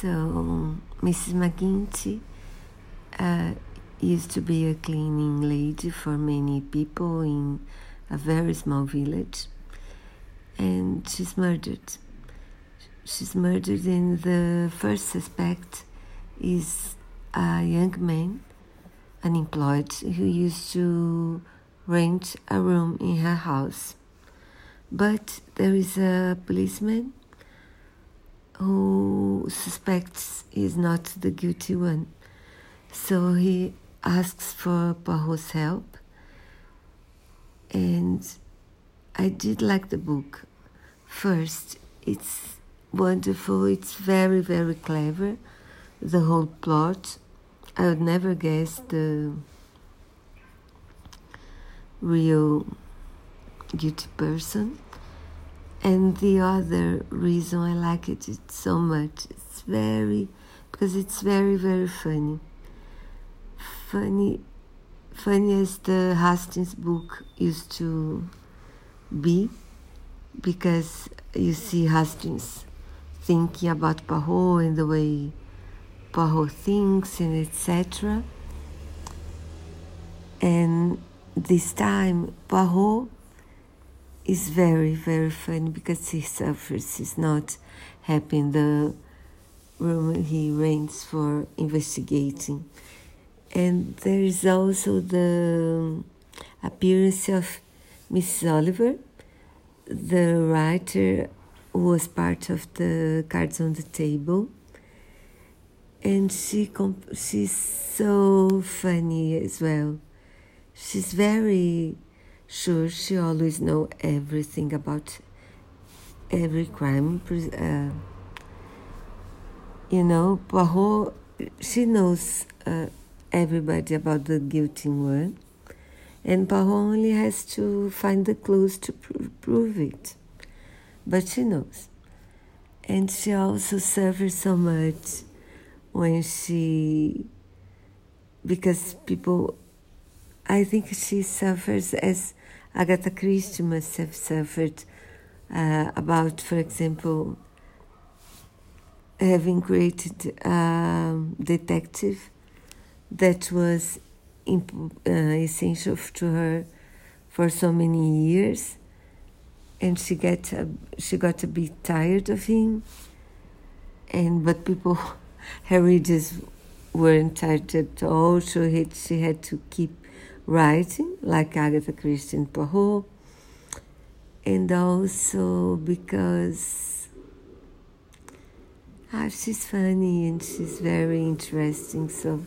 So, Mrs. McGinty uh, used to be a cleaning lady for many people in a very small village, and she's murdered. She's murdered, and the first suspect is a young man, unemployed, who used to rent a room in her house. But there is a policeman suspects he's not the guilty one. So he asks for Poirot's help. And I did like the book. First, it's wonderful, it's very, very clever, the whole plot. I would never guess the real guilty person. And the other reason I like it so much, it's very, because it's very, very funny. Funny, funny as the Hastings book used to be, because you see Hastings thinking about Poirot and the way Poirot thinks and etc. And this time, Poirot is very, very funny because he suffers. He's not happy in the room he rents for investigating. And there is also the appearance of Mrs. Oliver, the writer who was part of the cards on the table. And she she's so funny as well. She's very Sure, she always know everything about every crime. Uh, you know, Poirot, she knows uh, everybody about the guilty one, and Poirot only has to find the clues to pr- prove it. But she knows. And she also suffers so much when she, because people, I think she suffers as Agatha Christie must have suffered uh, about, for example, having created a detective that was imp- uh, essential to her for so many years, and she get a, she got a bit tired of him, and but people, her readers weren't tired at all. So she had to keep writing, like Agatha Christie and Poirot, and also because ah, she's funny and she's very interesting. So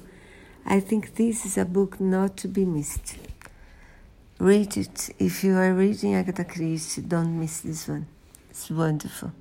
I think this is a book not to be missed. Read it. If you are reading Agatha Christie, don't miss this one. It's wonderful.